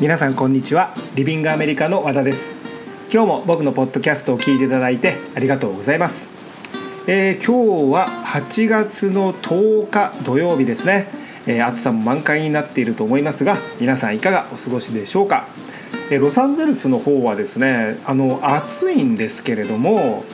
皆さんこんにちは。リビングアメリカの和田です。今日も僕のポッドキャストを聞いていただいてありがとうございます、えー今日は8月の10日土曜日ですね、えー暑さも満開になっていると思いますが皆さんいかがお過ごしでしょうか、えーロサンゼルスの方はですねあの暑いんですけれども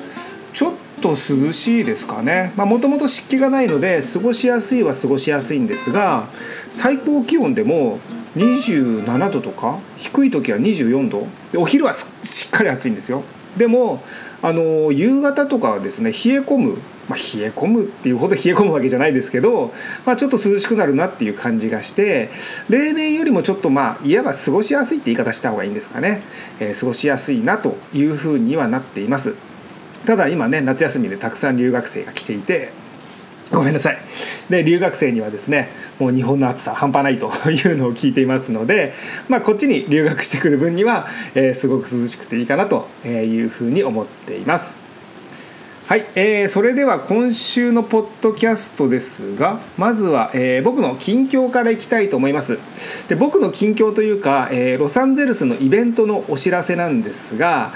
ちょっと涼しいですかね。もともと湿気がないので過ごしやすいは過ごしやすいんですが最高気温でも27度とか低い時は24度。でお昼はしっかり暑いんですよ。でもあの夕方とかはですね冷え込む、まあ、冷え込むっていうほど 冷え込むわけじゃないですけど、まあ、ちょっと涼しくなるなっていう感じがして例年よりもちょっとまあいわば過ごしやすいって言い方した方がいいんですかね、えー過ごしやすいなというふうにはなっています。ただ今ね夏休みでたくさん留学生が来ていてごめんなさいで留学生にはですねもう日本の暑さ半端ないというのを聞いていますので、まあ、こっちに留学してくる分には、えーすごく涼しくていいかなというふうに思っています。はい、えーそれでは今週のポッドキャストですがまずは、えー僕の近況からいきたいと思いますで僕の近況というか、えーロサンゼルスのイベントのお知らせなんですが、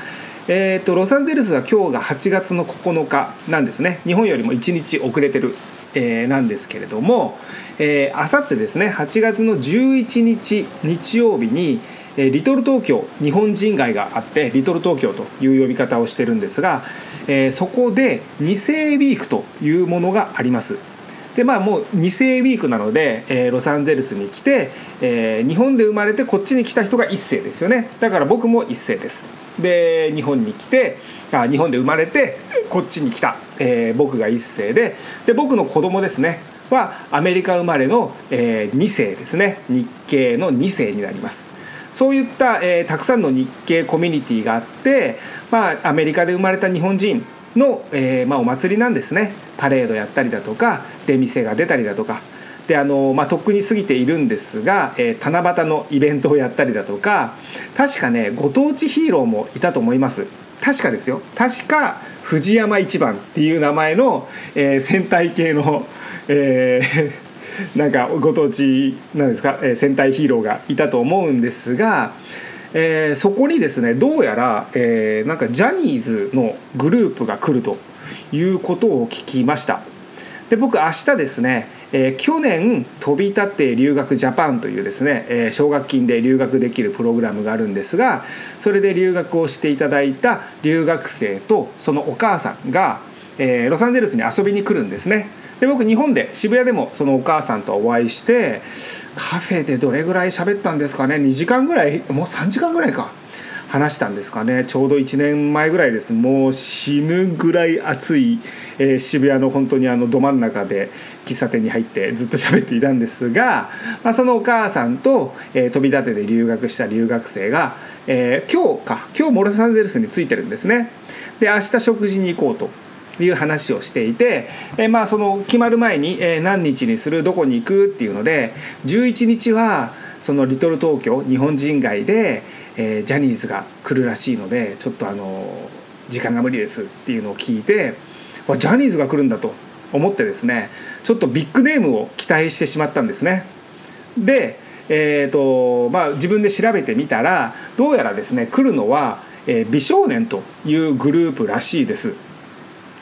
えー、とロサンゼルスは今日が8月の9日なんですね。日本よりも1日遅れてる、えーなんですけれどもあさってですね8月の11日日曜日にえーリトル東京日本人街があってリトル東京という呼び方をしてるんですが、えーそこで2世ウィークというものがあります。でまあもう2世ウィークなので、えーロサンゼルスに来て、えー日本で生まれてこっちに来た人が1世ですよね。だから僕も1世です。で日本に来てあ日本で生まれてこっちに来た、えー僕が1世でで僕の子供ですねはアメリカ生まれの、え2世ですね日系の2世になります。そういった、えーたくさんの日系コミュニティがあって、まあ、アメリカで生まれた日本人の、えーまあ、お祭りなんですね。パレードやったりだとか出店が出たりだとかであの、まあ、とっくに過ぎているんですが、えー七夕のイベントをやったりだとか確かねご当地ヒーローもいたと思います。確かですよ。確か藤山一番っていう名前の、えー戦隊系の、えー なんかご当地なんですか、えー戦隊ヒーローがいたと思うんですが、えーそこにですねどうやら、えーなんかジャニーズのグループが来るということを聞きました。で僕明日ですね、えー去年飛び立って留学ジャパンというですね、えー奨学金で留学できるプログラムがあるんですがそれで留学をしていただいた留学生とそのお母さんが、えーロサンゼルスに遊びに来るんですね。で僕日本で渋谷でもそのお母さんとお会いしてカフェでどれぐらい喋ったんですかね。2時間ぐらいもう3時間ぐらいか。話したんですかね。ちょうど1年前ぐらいです。もう死ぬぐらい暑い、えー渋谷の本当にあのど真ん中で喫茶店に入ってずっと喋っていたんですが、まあ、そのお母さんと、えー飛び立てで留学した留学生が、えー今日か今日もロサンゼルスに着いてるんですね。で明日食事に行こうという話をしていて、えまあその決まる前に、え何日にするどこに行くっていうので11日はそのリトル東京日本人街で、えージャニーズが来るらしいのでちょっとあの時間が無理ですっていうのを聞いてわジャニーズが来るんだと思ってですねちょっとビッグネームを期待してしまったんですね。で、えーとまあ、自分で調べてみたらどうやらですね来るのは、えー美少年というグループらしいです。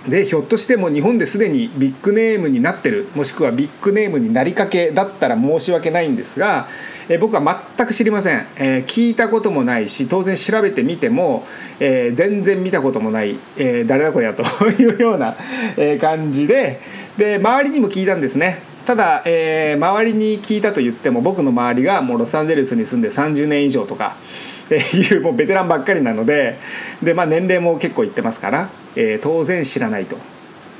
でひょっとしても日本ですでにビッグネームになってるもしくはビッグネームになりかけだったら申し訳ないんですが、え僕は全く知りません、えー聞いたこともないし当然調べてみても、えー全然見たこともない、えー誰だこれやというような、感じでで周りにも聞いたんですね。ただ、えー周りに聞いたと言っても僕の周りがもうロサンゼルスに住んで30年以上とかっていうもうベテランばっかりなのでで、まあ、年齢も結構いってますから、えー当然知らないと。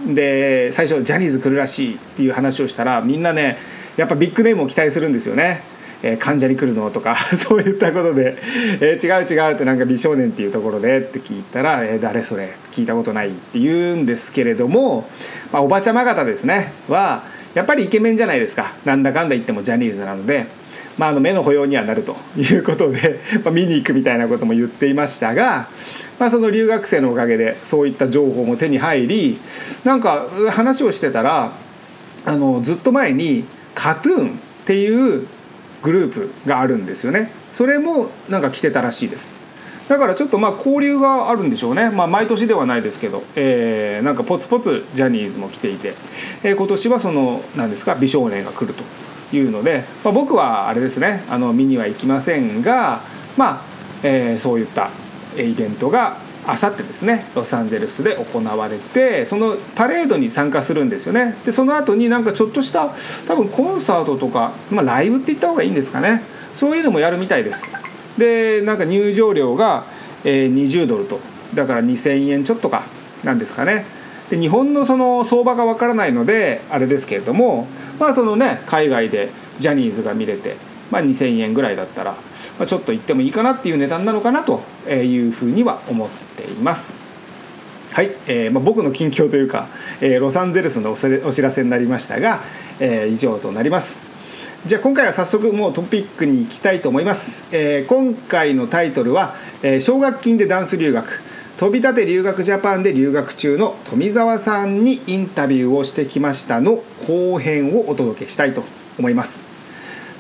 で最初ジャニーズ来るらしいっていう話をしたらみんなねやっぱビッグネームを期待するんですよね。えー関ジャニ来るのとか そういったことで、えー違う違うってなんか美少年っていうところでって聞いたら「えー誰それ聞いたことない」って言うんですけれども、まあ、おばちゃま方ですねはやっぱりイケメンじゃないですかなんだかんだ言ってもジャニーズなので、まあ、あの目の保養にはなると いうことで、まあ、見に行くみたいなことも言っていましたが、まあ、その留学生のおかげでそういった情報も手に入りなんか話をしてたらあのずっと前に「カトゥーン」っていうグループがあるんですよね。それもなんか来てたらしいです。だからちょっとまあ交流があるんでしょうね、まあ、毎年ではないですけど、えー、なんかポツポツジャニーズも来ていて、えー、今年はその何ですか美少年が来ると。いうので、まあ、僕はあれですねあの見には行きませんがまあ、えー、そういったイベントがあさってですねロサンゼルスで行われてそのパレードに参加するんですよね。でその後になんかちょっとした多分コンサートとか、まあ、ライブって言った方がいいんですかね。そういうのもやるみたいです。でなんか入場料が、え、20ドルと。だから2000円ちょっとかなんですかね。で日本のその相場がわからないのであれですけれどもまあそのね海外でジャニーズが見れてまあ、2,000円ぐらいだったら、まあ、ちょっと行ってもいいかなっていう値段なのかなというふうには思っています。はい、えーまあ、僕の近況というか、えー、ロサンゼルスのお知らせになりましたが、えー、以上となります。じゃあ今回は早速もうトピックに行きたいと思います。えー、今回のタイトルは、えー、奨学金でダンス留学飛び立て留学ジャパンで留学中の富澤さんにインタビューをしてきましたの後編をお届けしたいと思います。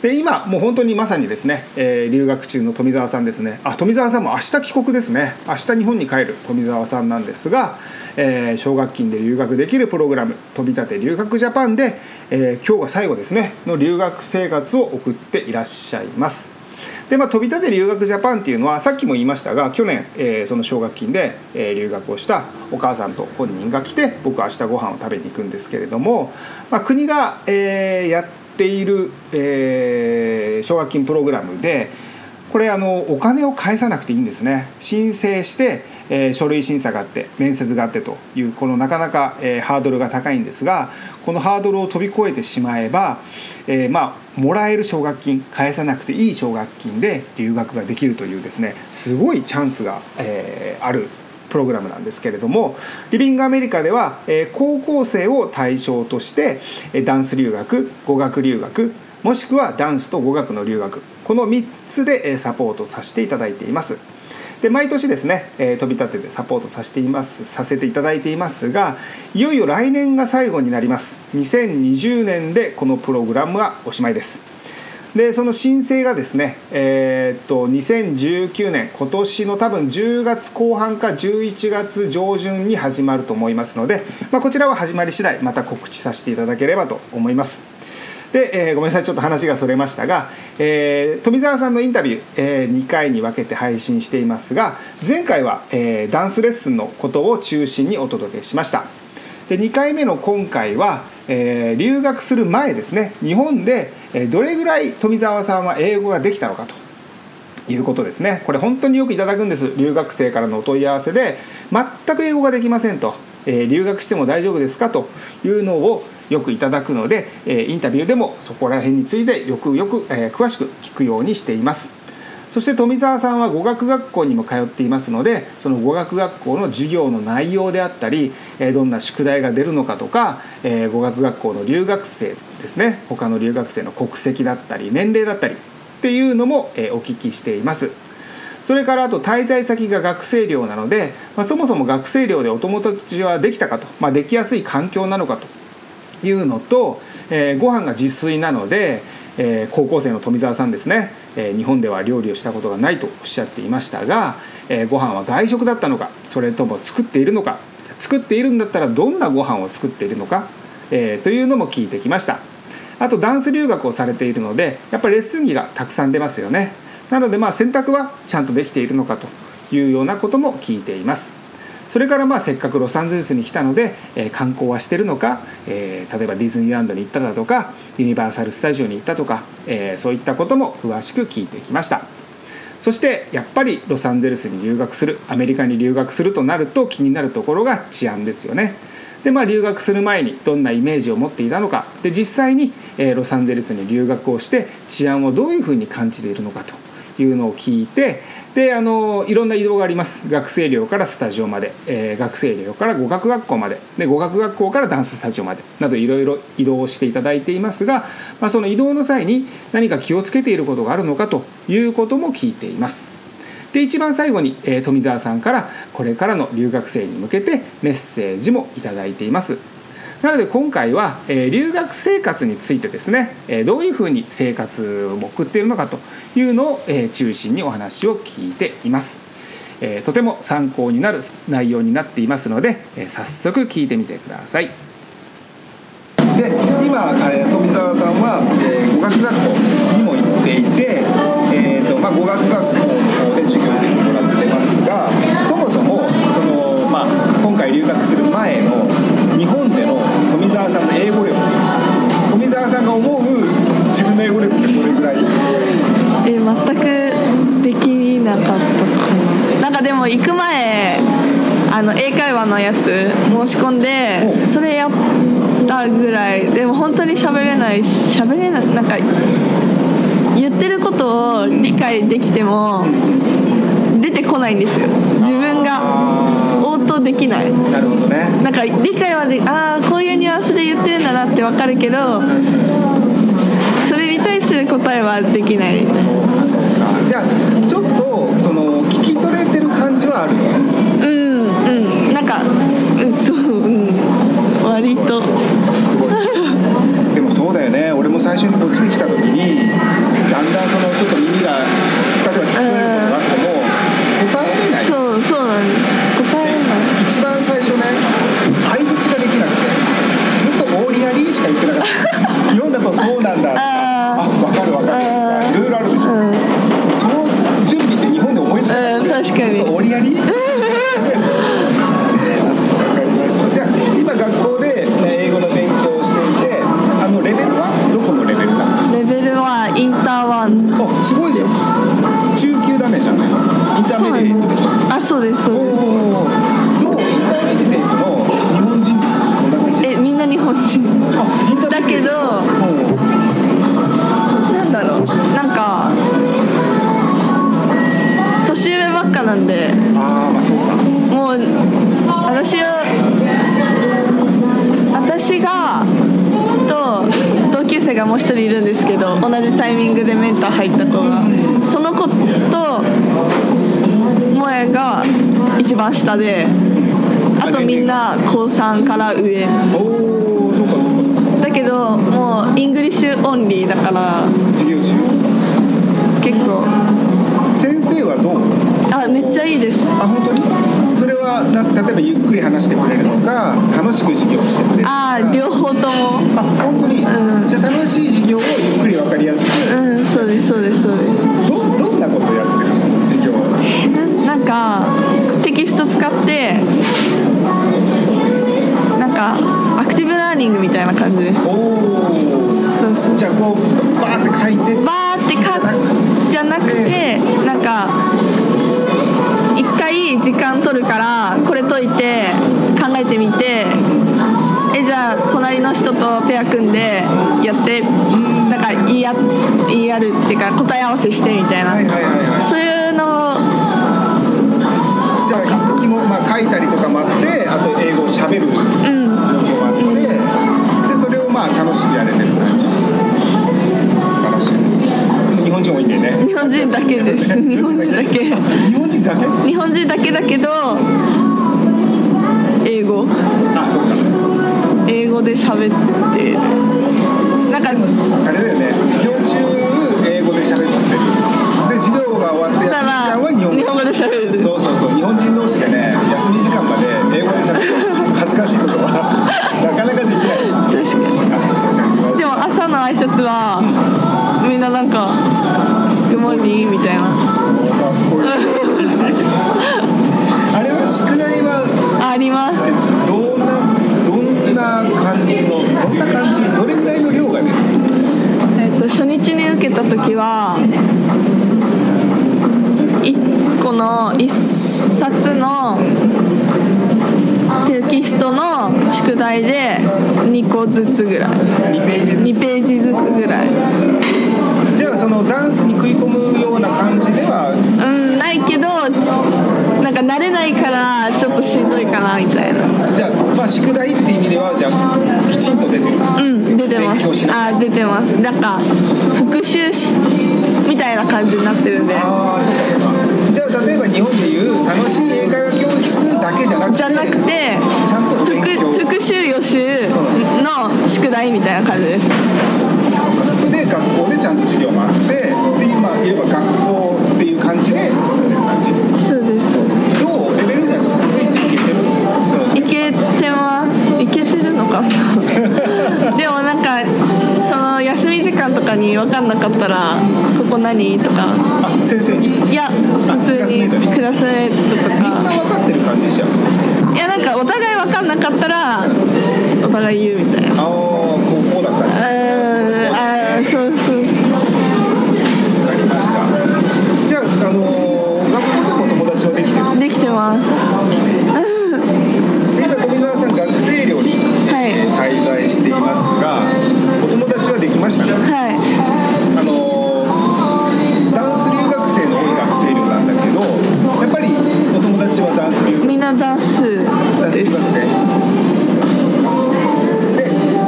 で今もう本当にまさにですね、えー、留学中の富澤さんですね。あ富澤さんも明日帰国ですね。明日日本に帰る富澤さんなんですが、えー、奨学金で留学できるプログラム飛び立て留学ジャパンで、えー、今日が最後ですねの留学生活を送っていらっしゃいます。でまあ、飛び立て留学ジャパンっていうのはさっきも言いましたが去年、えー、その奨学金で、えー、留学をしたお母さんと本人が来て僕は明日ご飯を食べに行くんですけれども、まあ、国が、えー、やっている、えー、奨学金プログラムでこれあのお金を返さなくていいんですね。申請して、えー、書類審査があって面接があってというこのなかなか、えー、ハードルが高いんですがこのハードルを飛び越えてしまえば、えー、まあもらえる奨学金返さなくていい奨学金で留学ができるというですねすごいチャンスが、えー、あるプログラムなんですけれどもリビングアメリカでは、え高校生を対象としてダンス留学語学留学もしくはダンスと語学の留学この3つでサポートさせていただいています。で毎年ですね、え飛び立ててサポートさせていますさせていただいていますがいよいよ来年が最後になります2020年でこのプログラムはおしまいですでその申請がですね、えー、っと2019年今年の多分10月後半か11月上旬に始まると思いますので、まあ、こちらは始まり次第また告知させていただければと思います。で、えー、ごめんなさいちょっと話がそれましたが、えー、富澤さんのインタビュー、えー、2回に分けて配信していますが前回は、えー、ダンスレッスンのことを中心にお届けしました。で2回目の今回は、えー、留学する前ですね。日本でどれぐらい富澤さんは英語ができたのかと。いうことですね。これ本当によくいただくんです。留学生からのお問い合わせで全く英語ができませんと、えー、留学しても大丈夫ですかというのをよくいただくので、えー、インタビューでもそこら辺についてよくよく、え、詳しく聞くようにしていますそして富澤さんは語学学校にも通っていますのでその語学学校の授業の内容であったりどんな宿題が出るのかとか語学学校の留学生ですね他の留学生の国籍だったり年齢だったりっていうのもお聞きしています。それからあと滞在先が学生寮なので、まあ、そもそも学生寮でお友達はできたかと、まあ、できやすい環境なのかというのと、えー、ご飯が自炊なので、えー、高校生の富澤さんですね、えー、日本では料理をしたことがないとおっしゃっていましたが、えー、ご飯は外食だったのかそれとも作っているのか作っているんだったらどんなご飯を作っているのか、えー、というのも聞いてきました。あとダンス留学をされているのでやっぱりレッスン着がたくさん出ますよね。なのでまあ選択はちゃんとできているのかというようなことも聞いています。それからまあせっかくロサンゼルスに来たので、えー、観光はしてるのか、えー、例えばディズニーランドに行っただとかユニバーサル・スタジオに行ったとか、えー、そういったことも詳しく聞いてきました。そしてやっぱりロサンゼルスに留学するアメリカに留学するとなると気になるところが治安ですよね。でまあ留学する前にどんなイメージを持っていたのか。で実際に、えロサンゼルスに留学をして治安をどういうふうに感じているのかというのを聞いてであのいろんな移動があります学生寮からスタジオまで、えー、学生寮から語学学校までで語学学校からダンススタジオまでなどいろいろ移動していただいていますが、まあ、その移動の際に何か気をつけていることがあるのかということも聞いています。で一番最後に、えー、富澤さんからこれからの留学生に向けてメッセージもいただいています。なので今回は、え留学生活についてですね、えどういうふうに生活を送っているのかというのを、え中心にお話を聞いています、えとても参考になる内容になっていますので、え早速聞いてみてください。で今、え富澤さんは、え語学学校にも行っていて、えーとまあ、語学学校やつ申し込んでお。それやったぐらい。でも本当に喋れない喋れないなんか言ってることを理解できても出てこないんですよ。自分が応答できない。なるほどね。なんか理解はでああこういうニュアンスで言ってるんだなってわかるけどそれに対する答えはできない。そうかそうか。じゃあちょっとその聞き取れてる感じはあるのうんうんなんか。そううん。割と。すごい。でもそうだよね。俺も最初にこっちに来た時にだんだんそのちょっと耳が例えば聞こ下であとみんな高3から上。おおそうかそうかだけどもう English only だから。授業中？結構。先生はどう？あめっちゃいいです。あ本当に？それはな例えばゆっくり話してくれるのか楽しく授業してくれるのか。あー両方とも。あ本当に、うん。じゃあ楽しい授業をゆっくり分かりやすく。うんそうですそうですそうです。どどんなことやってるの？授業ななんかスト使ってなんかアクティブラーニングみたいな感じです。そうそう。じゃあこうバーって書いて。バーってかじゃなくてなんか一回時間取るからこれ解いて考えてみてえじゃあ隣の人とペア組んでやってなんか言い合言い合るっていうか答え合わせしてみたいな。はいはいはいはい。そういうのをじゃあ筆記もまあ書いたりとかもあってあと英語をしゃべる状うん況もあって、でそれをまあ楽しくやれてる感じ。素晴らしいです。日本人多いんだよね。日本人だけです。日本人だけ。日本人だけ。日本人だけ？だけど英語。あそうか。英語で喋ってるなんかあれだよね。授業中英語で喋ってる業が終わって休み時間は日本語日本語で喋るそうそうそう日本人同士でね休み時間まで英語で喋る恥ずかしいことはなかなかできない。確かにでも朝の挨拶はみんななんか「グモーニー」みたいな。かっこいいあれは宿題はああります。どんなどんな感じのどんな感じどれぐらいの量が出るえっと初日に受けた時は1個の1冊のテキストの宿題で2個ずつぐらい。2ページず2ページずつぐらい。つじゃあそのダンスに食い込むような感じでは？うんないけどなんか慣れないからちょっとしんどいかなみたいな。じゃあまあ宿題って意味ではじゃあきちんと出てる。うん出てま勉強しすなあ出てます。なんか復習しみたいな感じになってるんで。ああそうかそうか例えば日本でいう楽しい英会話教室だけじゃなくてじゃなくてちゃんと勉強。復復習予習の宿題みたいな感じです。で学校でちゃんと授業もあってで今言えば学校っていう感じで進んでる感じそうです。どうレベルじゃついていけてるそういけてはいけてるのかな。でもなんかその休み時間とかに分かんなかったら「ここ何?」とか。あ先生に。いや普通にクラスメートとみんなか分かってる感じじゃん。いやなんかお互い分かんなかったらお互い言うみたいな。ああこうこうだったんだ。うーんあーそうそうわかりました。じゃあ、あのー学校でも友達はできてる？できてます。で今富澤さん学生寮に、はい。えー滞在していますがお友達はできました？ねはいはダンス留学みんなダンス。ダンス留学生で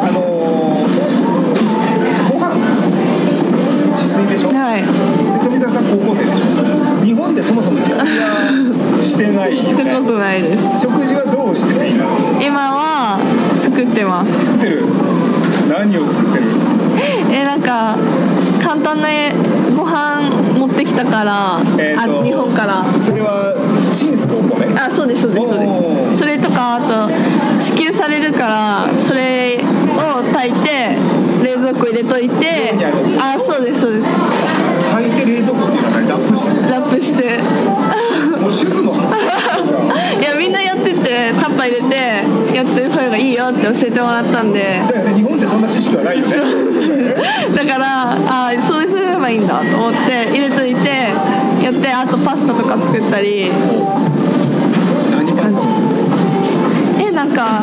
あのーご飯？自炊でしょ、はい。で富澤さん高校生でしょ？日本でそもそも自炊はしてないよしたこねとないです。食事はどうしてる？今は作ってます。作ってる？何を作ってる？えなんか簡単なご飯持ってきたから、えーとあ日本から。それはチンスのお米。あそうですそうですそうです。それとかあと支給されるからそれを炊いて冷蔵庫入れといてにあそうですそうです。炊いて冷蔵庫っていうのは何？ラップしてる？ラップして。もう主婦の いやみんなやっててタッパー入れてやってる方がいいよって教えてもらったんで。だよね日本でそんな知識はないよね。だからあそうすればいいんだと思って入れといてスタとか作ったり。何パスタ作る？えなんか。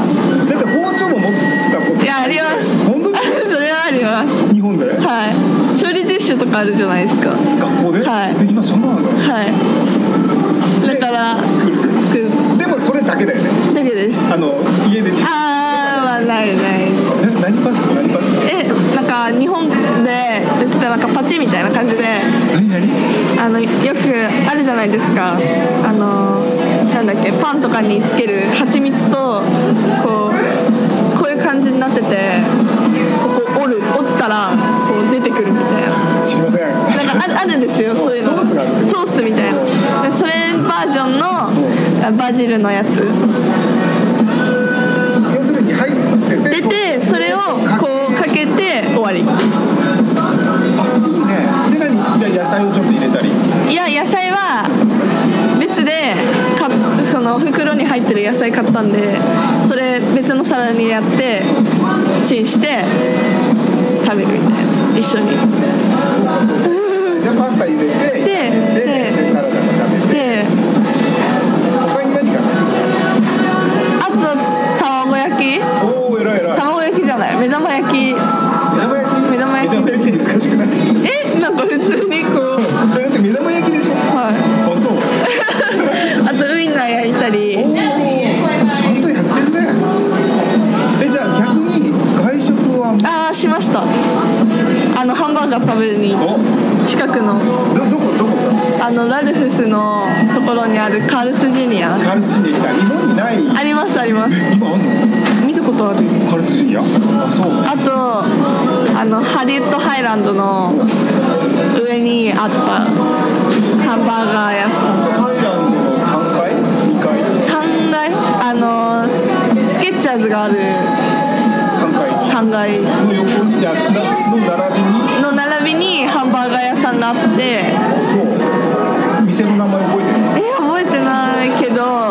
だって包丁も持ったこと。いやあります。本当に？それはあります。日本で？はい。調理実習とかあるじゃないですか。学校で、はい。え今そんなのはい。だから作る？作る。でもそれだけだよね。だけです。あの家で実あーまあないないな何パス？タ何パス？タえなんか日本で売ってたなんかパチみたいな感じで何？何？あのよくあるじゃないですか。あのなんだっけパンとかにつける蜂蜜とこうこういう感じになっててここ折る折ったらこう出てくるみたいな。知りません。なんかああるんですよ そういうの。ソースがあるソースみたいな。でそれバージョンのバジルのやつこうかけて終わり。あいいね。で何？じゃあ野菜をちょっと入れたり。いや野菜は別でかその袋に入ってる野菜買ったんでそれ別の皿にやってチンして食べるみたいな。一緒に。じゃあパスタ入れてカルスジュニアあそうあとあのハリウッドハイランドの上にあったハンバーガー屋さん。ハイランドの3階？2階？3階？あのスケッチャーズがある。3階。3階。の横にの並びに？の並びにハンバーガー屋さんがあって。そう。店の名前覚えてる？え覚えてないけど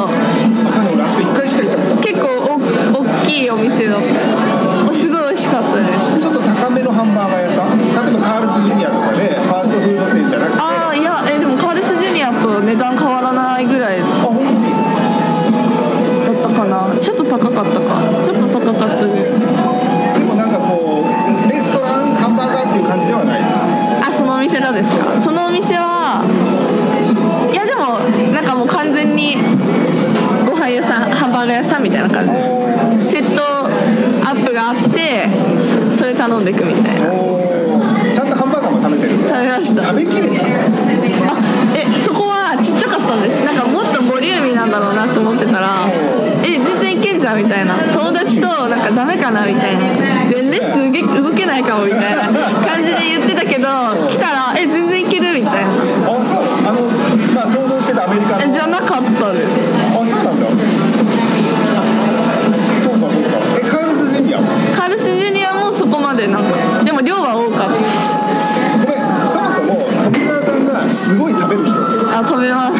お大きいお店だったす。ごい美味しかったです。ちょっと高めのハンバーガー屋さん。例えばカールズジュニアとかでファーストフード店じゃなくてああいやえでもカールスジュニアと値段変わらないぐらいだあ本当にったかな。ちょっと高かったかちょっと高か。かなみたいなでレすげえ動けないかもみたいな感じで言ってたけど来たらえ全然いけるみたいなあそうあのまあ想像してたアメリカのじゃなかったですあそうなんだそうかそうかえカルスジュニアカルスジュニアもそこまでなんかでも量は多かっごめんそもそも富澤さんがすごい食べる人あ食べます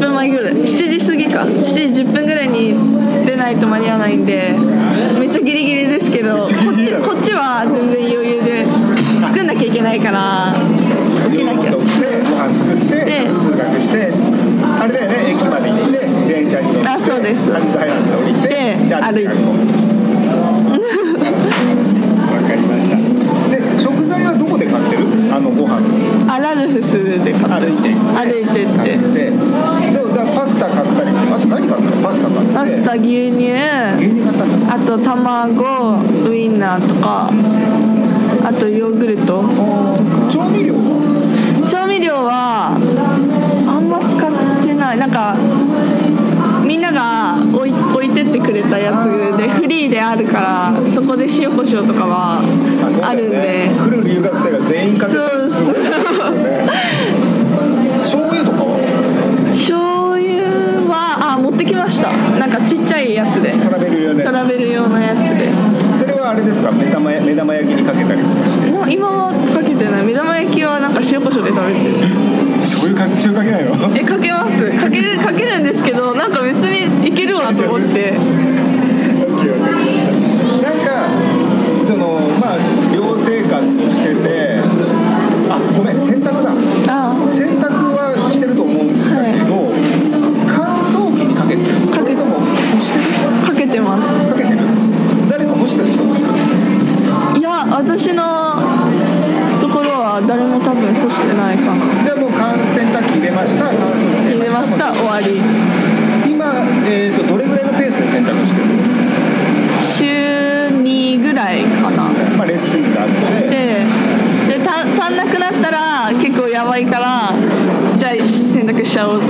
分前ぐらい。7時過ぎか。7時10分ぐらいに出ないと間に合わないんでめっちゃギリギリですけどこっちこっちは全然余裕で作んなきゃいけないから起きなきゃご飯作って通学してあれだよね駅まで行って電車に乗ってあそうです。ア降りてで歩いて。わかりました。で食材はどこで買ってる？あのご飯。ラルフスで買って。歩いて歩いて。ってでもだパスタ買ったり。あと何買ったの？パスタ買って。パスタ牛乳。牛乳買ったんだ。あと卵ウインナーとか。あとヨーグルト。調味料は？調味料はあんま使ってない。なんかみんなが置い置いてってくれたやつでフリーであるからそこで塩コショウとかはあるんで。ね来る留学生が全員かけて。そうすごいよね醤油とかは？醤油はあ持ってきました。なんかちっちゃいやつで。トラベル用のやトラベル用のやつで。つそれはあれですか？目玉や目玉焼きにかけたりとかして？もう今はかけてない。目玉焼きはなんか塩コショウで食べてる。醤油か醤油かけないの？えかけます。かけるかけるんですけどなんか別にいけるわと思って。なんかそのまあ寮生活をしててあごめん洗濯だ。あ洗濯はしてると思うんだけど、乾燥機にかけてる。かけても。干してる？かけてます。かけてる。誰か干してる人いや私のところは誰も多分干してないかな。じゃあもう乾洗濯機入れました。乾燥機入れました。終わり今、えー、とどれぐらいのペースで洗濯してる週2ぐらいかなまあレッスンがあってででた足んなくなったら結構やばいからじゃあ洗濯しちゃおうって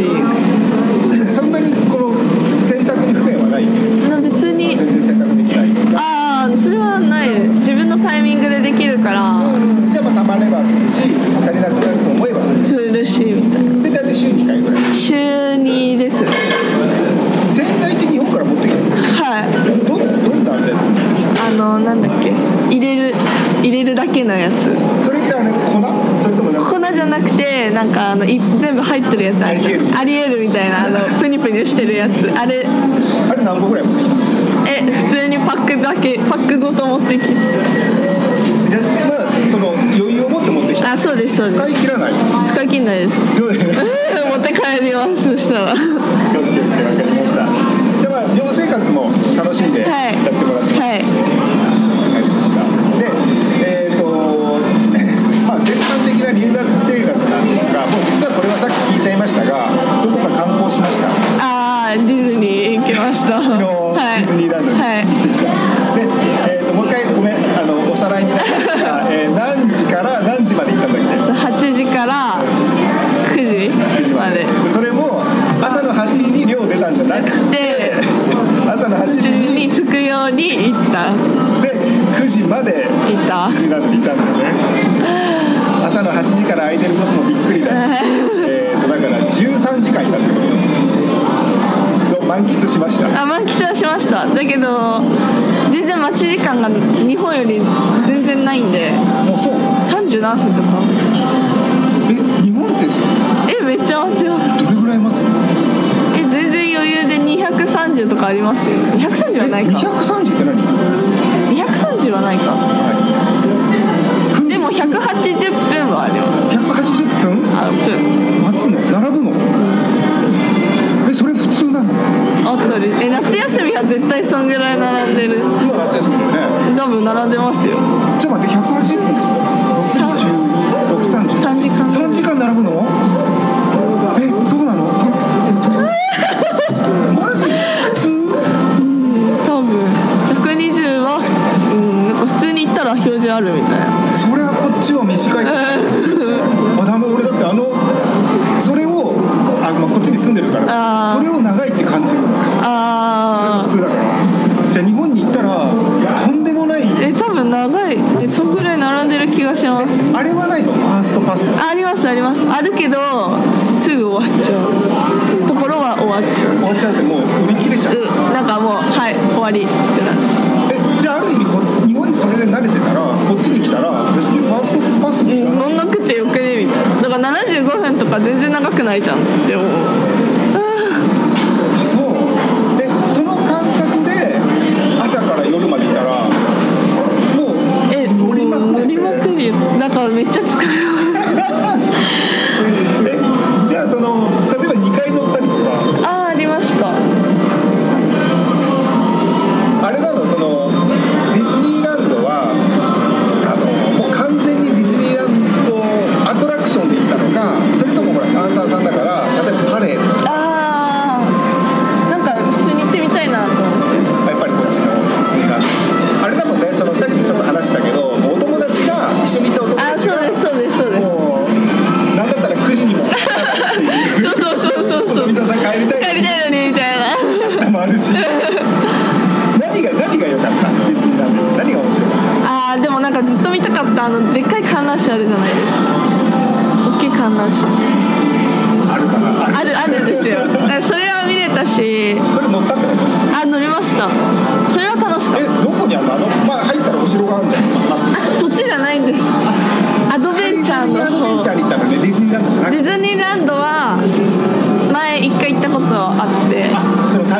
いうそんなにこの洗濯に不便はない？まあ別に。全然洗濯できない？ああそれはない。自分のタイミングでできるから。じゃあまあたまればするし足りなくなると思えばするし。するしみたいな。で大体週2回ぐらい。週2です。ね洗剤って日本から持ってきてるはい。どどんなやつ？あのなんだっけ。入れる入れるだけのやつそれってあれ粉それともなんか粉じゃなんかあのい全部入ってるやつある。アリエルアリエルみたいなあのプニプニしてるやつ。あれあれ何個ぐらい持ってきたえ普通にパックだけパックごと持ってきて。じゃあまあその余裕を持って持ってきた。あそうですそうです。使い切らない。使い切んないです。持って帰りますそしたら。じゃあまあ寮生活も楽しんでやはい。ってもらって。ますはい全般的な留学生活なんですがもう実はこれはさっき聞いちゃいましたがどこか観光しました？あーディズニー行きました。昨日、はい。ディズニーランドに行はいってきた、で、えー、ともう一回ごめんあのおさらいになりますが、えー何時から何時まで行ったんだっけ？8時から9時まで。それも朝の8時に寮出たんじゃなくてでた。で9時までいた。ディズニーランドにいたんだよね。朝の8時から空いてることもびっくりだし えーとだから13時間いたってこと満喫しました。あ満喫はしました。だけど全然待ち時間が日本より全然ないんでもうそう。30何分とか。え日本ってさえめっちゃ待ちますどれぐらい待つの？え全然余裕で230とかありますよ。230はないか。230って何？230はないか。でも180分はあるよ。180分？あ分待つの？並ぶの？えそれ普通なの？あったり。え夏休みは絶対そんぐらい並んでる。今夏休みね。多分並んでますよ。ちょっと待って180分でしょ？630 3時間。3時間並ぶの？えそうなの？ないじゃんって思う。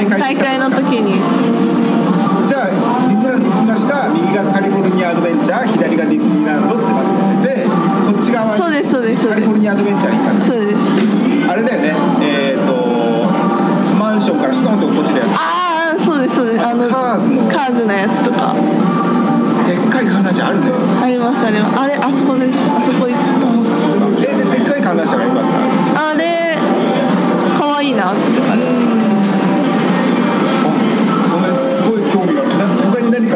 大会。大会の時に。じゃあディズニーランド着きました右がカリフォルニアアドベンチャー左がディズニーランドってなっててこっち側にそうですそうですそうカリフォルニアアドベンチャーに行ったんですそうです。あれだよね。えっ、とマンションからストンと落っこちるやつああそうですそうです。あのカーズの。カーズのやつとか。でっかい観覧車あるね。ありますあります。あれあそこです。あそこ行っそうかそうかえででっかい観覧車が今あった？たあれ可愛いなって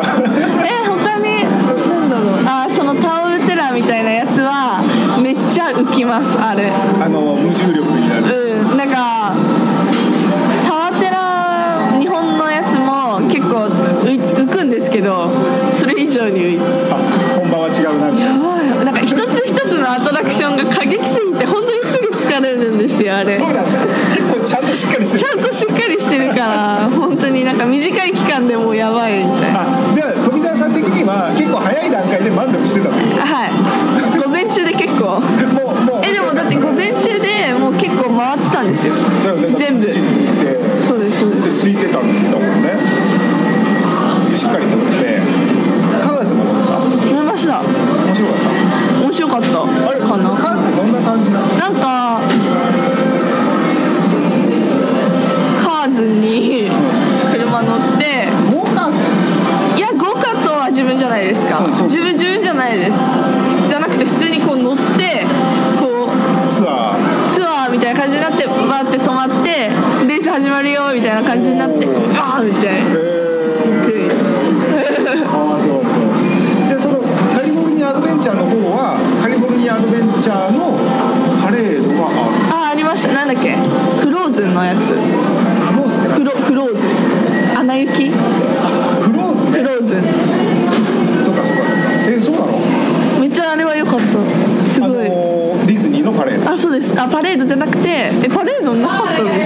か。え他に何だろう。あそのタオルテラーみたいなやつはめっちゃ浮きますあれ。あの無重力になる。うん。なんかタワテラ日本のやつも結構浮浮くんですけどそれ以上に浮いて。あ本番は違うなみたいな。やばい。なんか一つ一つのアトラクションが過激すぎて本当にすぐ疲れるんですよあれそうなんだ。結構ちゃんとしっかりしてる。ちゃんとしっかりしてるから本当になんか短い期間でもうやばいみたいな。あじゃあ富澤さん的には結構早い段階で満足してたの？はい。午前中で結構。もうもう。えでもだって午前中でもう結構回ってたんですよ。全部。7時に行ってそうですそうでです。空いてたんだもんね。でしっかり乗ってカーズも乗った乗りました。面白かっ面白かった。たあれかなカーズどんな感じなの？なんかカーズに車乗って。豪華いやゴーカートは自分じゃないですか。自分自分じゃないです。じゃなくて普通にこう乗ってこうツアー。ツアーみたいな感じになってバーって止まってレース始まるよみたいな感じになってあーみたいなチャーの方はカリフォルニアアドベンチャーのパレードがあるあありました。なんだっけ？フローズンのやつ。フロフローズン。アナ雪？フローズン、ね、フローズン。そうかそうか。えそうなの？めっちゃあれは良かった。すごい、あのー、ディズニーのパレード。あそうです。あパレードじゃなくてえパレードなかったんです。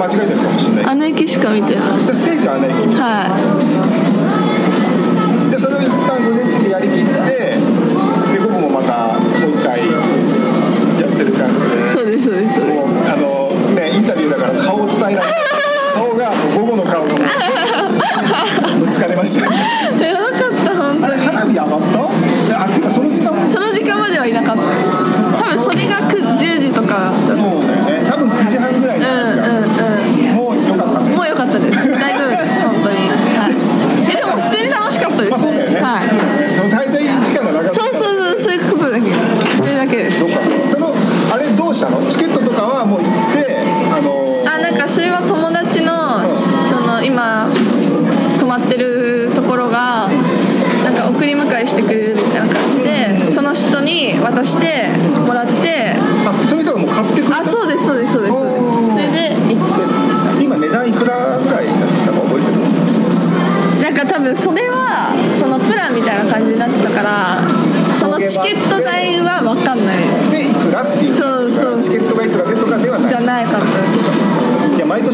間違えてるかもしれない。穴行きしか見てない。じゃステージは穴行はい。でそれを一旦午前中でやりきってで午後もまたもう一回やってる感じで。そうですそうですそうです。あのねインタビューだから顔を伝えない。顔が午後の顔がもう疲れました。やばかった本当に。あれ花火上がった？あていうかその時間その時間まではいなかった。多分それが9 10時とかだった。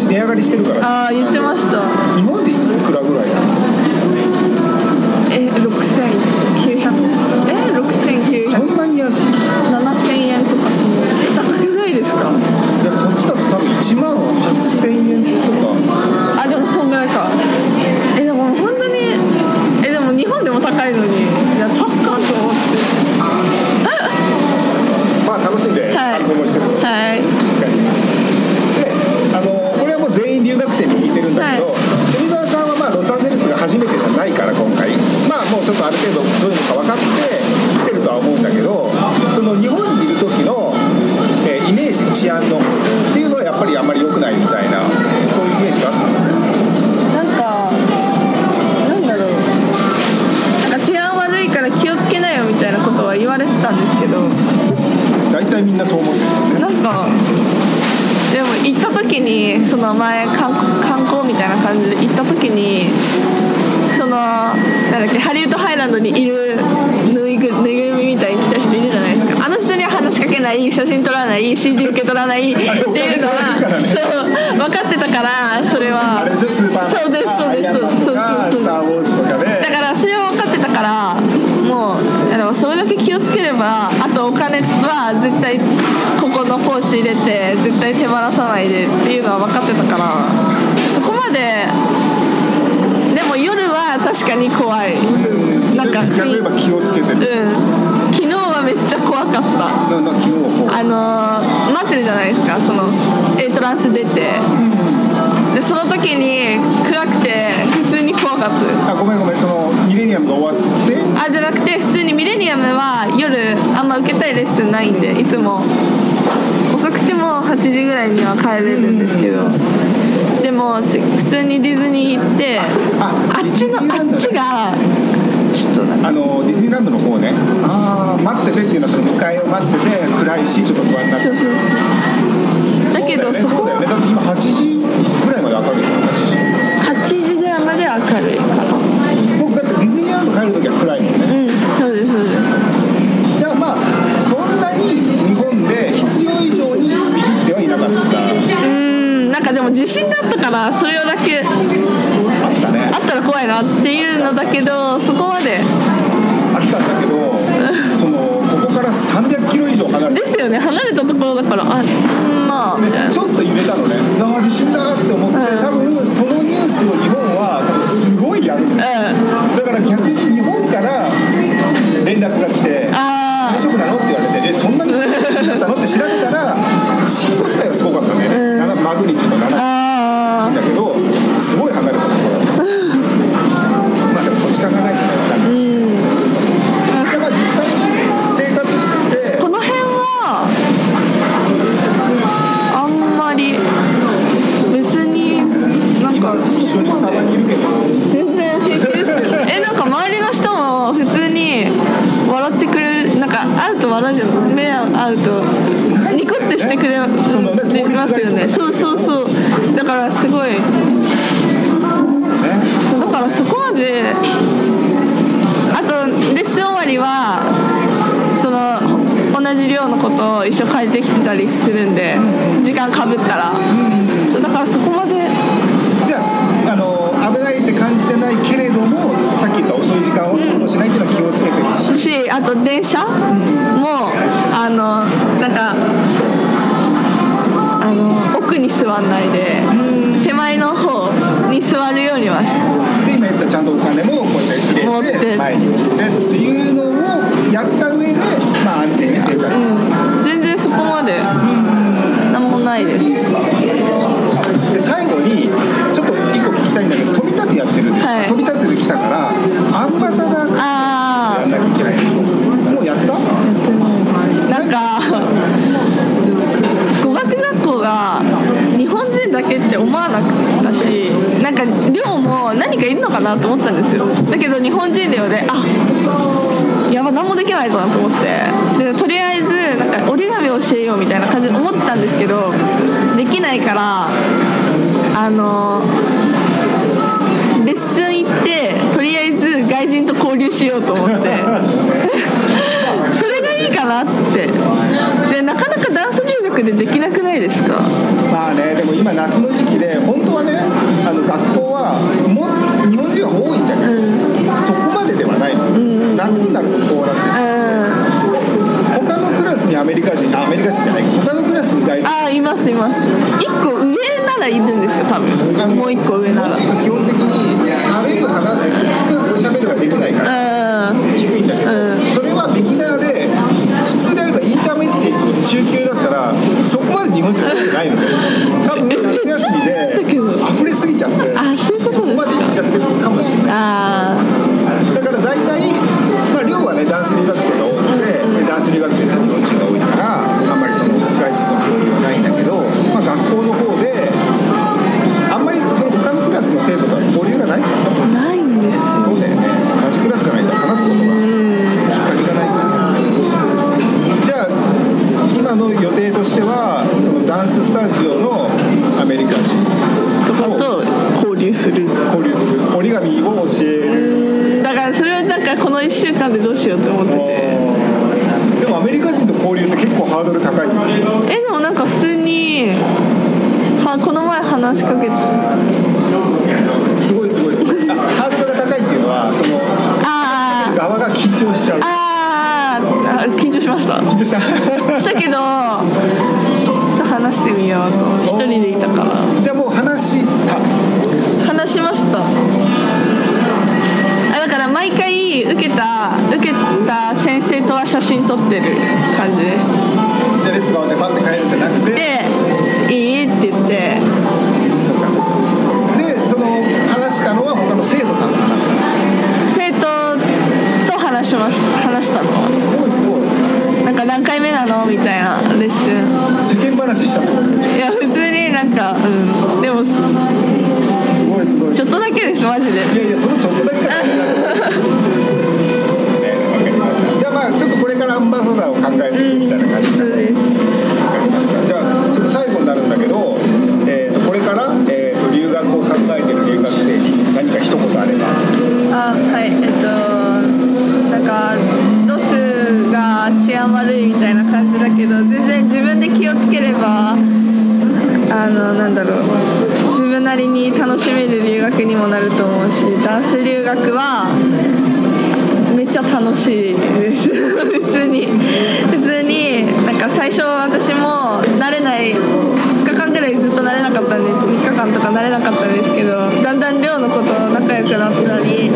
値上がりしてるから。ああ言ってました。たから。そこまで。でも夜は確かに怖い、なんか逆に言えば気をつけてる、うん、昨日はめっちゃ怖かった。あのー、待ってるじゃないですか。その A トランス出て、うん、でその時に暗くて普通に怖かった。あごめんごめん。そのミレニアムが終わって。あじゃなくて普通にミレニアムは夜あんま受けたいレッスンないんでいつも。8時ぐらいには帰れるんですけど、でも普通にディズニー行ってああっちのあっちがちょっとあのディズニーランドの方ね。ああ待っててっていうのはその迎えを待ってて暗いしちょっと不安になって。そうそうそう。だけどそこだよね。だって今8時ぐらいまで明るい8時。8時ぐらいまで明るいかでも地震があったからそれだけあったね。あったら怖いなっていうのだけどそこまで。あったんだけど そのここから300キロ以上離れた。ですよね。離れたところだからあまあ。ちょっと揺れたのね。ああ地震だなって思って、うん、多分そのニュースを日本は多分すごいやる、うん、だから逆になと思ったんですよ。だけど日本人寮であやば何もできないぞなと思って。でとりあえずなんか折り紙を教えようみたいな感じで思ってたんですけどできないからあのレッスン行ってとりあえず外人と交流しようと思って。それがいいかなってでなかなかダンス留学でできなくないですか？まあねでも今夏の時期で本当はねあの学校はもう日本人は多いんだけど、そこまでではないの、夏になるとこうなってしまううん他のクラスにアメリカ人あアメリカ人じゃない他のクラスに大体ああいますいます。1個上ならいるんですよ多分。もう1個上なら。基本的に喋る話す聞く喋るができないからうん。低いんだけど、うそれはビギナーで普通であればインターメディエート中級そこまで日本人はないので多分夏休みで溢れすぎちゃってあそういうことそこまで行っちゃってるかもしれないあだから大体、まあ、寮はねダンス留学生が多くて、でダンス留学生って日本人が話したいや普通になんかうん。でもすすごいすごい。ちょっとだけですマジで。いやいやそのちょっとだけ。が大事なのねわかりましたじゃあまあちょっとこれからアンバサダーを考えていくみたいな感じで。そうです。わかりましたじゃあちょっと最後になるんだけど、えー、とこれから、えー、と留学を考えている留学生に何か一言あれば。あはいえっとなんか治安悪いみたいな感じだけど全然自分で気をつければあのなんだろう。自分なりに楽しめる留学にもなると思うしダンス留学はめっちゃ楽しいです。普通に。普通になんか最初私も慣れない2日間ぐらいずっと慣れなかったんで3日間とか慣れなかったんですけどだんだん寮の子と仲良くなったり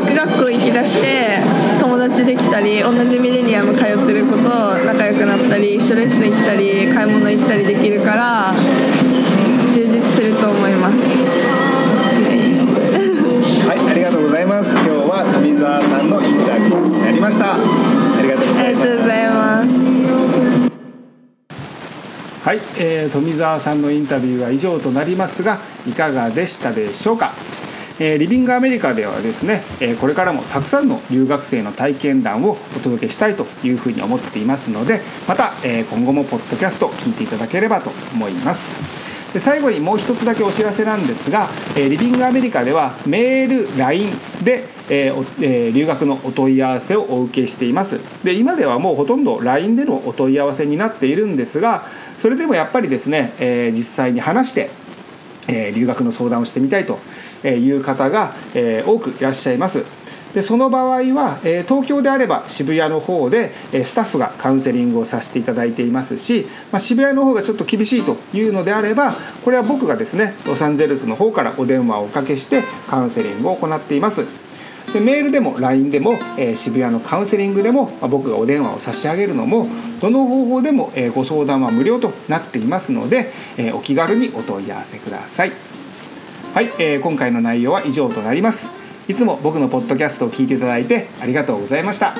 語学学校行きだして友達できたり同じミレニアム通ってる子と仲良くなったり一緒レッスン行ったり買い物行ったりできるから充実すると思います。はいありがとうございます。今日は富澤さんのインタビューになりました。ありがとうございます。ありがとうございます。はい、ええー富澤さんのインタビューは以上となりますがいかがでしたでしょうか？えリビングアメリカではですね、えこれからもたくさんの留学生の体験談をお届けしたいというふうに思っていますのでまた、え今後もポッドキャスト聞いていただければと思います。で最後にもう一つだけお知らせなんですが、えリビングアメリカではメール LINE で、え留学のお問い合わせをお受けしています。で今ではもうほとんど LINE でのお問い合わせになっているんですがそれでもやっぱりですね、え実際に話してえ留学の相談をしてみたいという方が、多くいらっしゃいます。でその場合は、東京であれば渋谷の方で、スタッフがカウンセリングをさせていただいていますし、まあ、渋谷の方がちょっと厳しいというのであればこれは僕がですねロサンゼルスの方からお電話をおかけしてカウンセリングを行っています。でメールでも LINE でも、え渋谷のカウンセリングでも、ま僕がお電話を差し上げるのもどの方法でも、えご相談は無料となっていますので、えお気軽にお問い合わせください。はい、えー今回の内容は以上となります。いつも僕のポッドキャストを聞いていただいてありがとうございました。